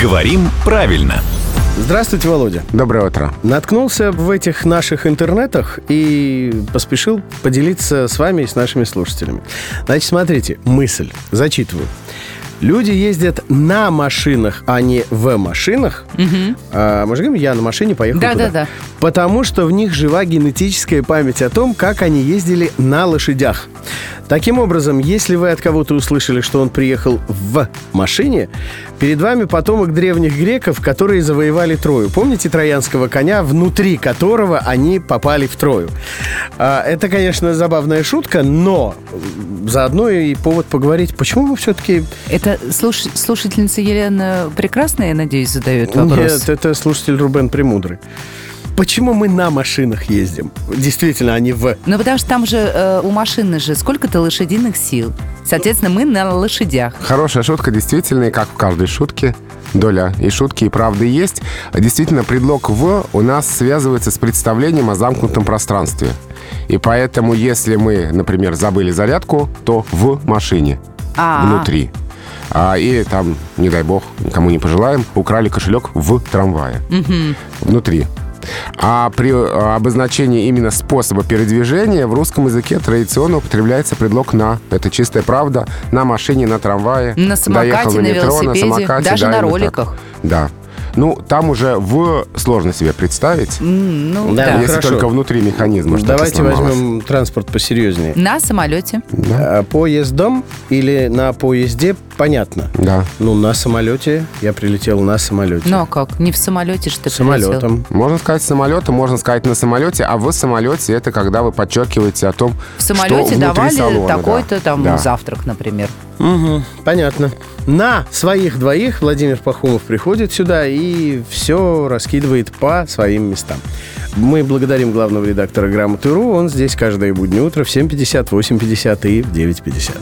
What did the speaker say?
Говорим правильно. Здравствуйте, Володя. Доброе утро. Наткнулся в этих наших интернетах и поспешил поделиться с вами и с нашими слушателями. Значит, смотрите, мысль. Зачитываю. Люди ездят на машинах, а не в машинах. А, мы же говорим, я на машине поехал Да, туда. да, да. Потому что в них жива генетическая память о том, как они ездили на лошадях. Таким образом, если вы от кого-то услышали, что он приехал в машине, перед вами потомок древних греков, которые завоевали Трою. Помните троянского коня, внутри которого они попали в Трою? А, это, конечно, забавная шутка, но заодно и повод поговорить, почему мы все-таки... Это слуш- слушательница Елена Прекрасная, я надеюсь, задает вопрос. Нет, это слушатель Рубен Премудрый. Почему мы на машинах ездим? Действительно, не в... Ну, потому что там же э, у машины же сколько-то лошадиных сил. Соответственно, мы на лошадях. Хорошая шутка, действительно, и как в каждой шутке, доля и шутки, и правды есть. Действительно, предлог «в» у нас связывается с представлением о замкнутом пространстве. И поэтому, если мы, например, забыли зарядку, то в машине, А. внутри. А, или там, не дай бог, никому не пожелаем, украли кошелек в трамвае. Внутри. А при а, обозначении именно способа передвижения в русском языке традиционно употребляется предлог «на». Это чистая правда. На машине, на трамвае. На самокате, доехал на метро, велосипеде, самокате, даже да, на так. роликах. Да. Ну, там уже в сложно себе представить, Ну, Да, да. ну, если хорошо. только внутри механизма что-то Давайте сломалось. возьмем транспорт посерьезнее. На самолете. А, Поездом или на поезде, понятно. Да. Ну, на самолете. Я прилетел на самолете. Ну, а как? Не в самолете, что ты прилетел? Самолетом. Можно сказать самолетом, можно сказать на самолете, а в самолете это когда вы подчеркиваете о том, В самолете что внутри давали салона, да. такой-то там Да. завтрак, например. Мгм, понятно. На своих двоих Владимир Пахомов приходит сюда и все раскидывает по своим местам. Мы благодарим главного редактора «Грамоты.ру». Он здесь каждое буднее утро в 7.50, 8.50 и в 9.50.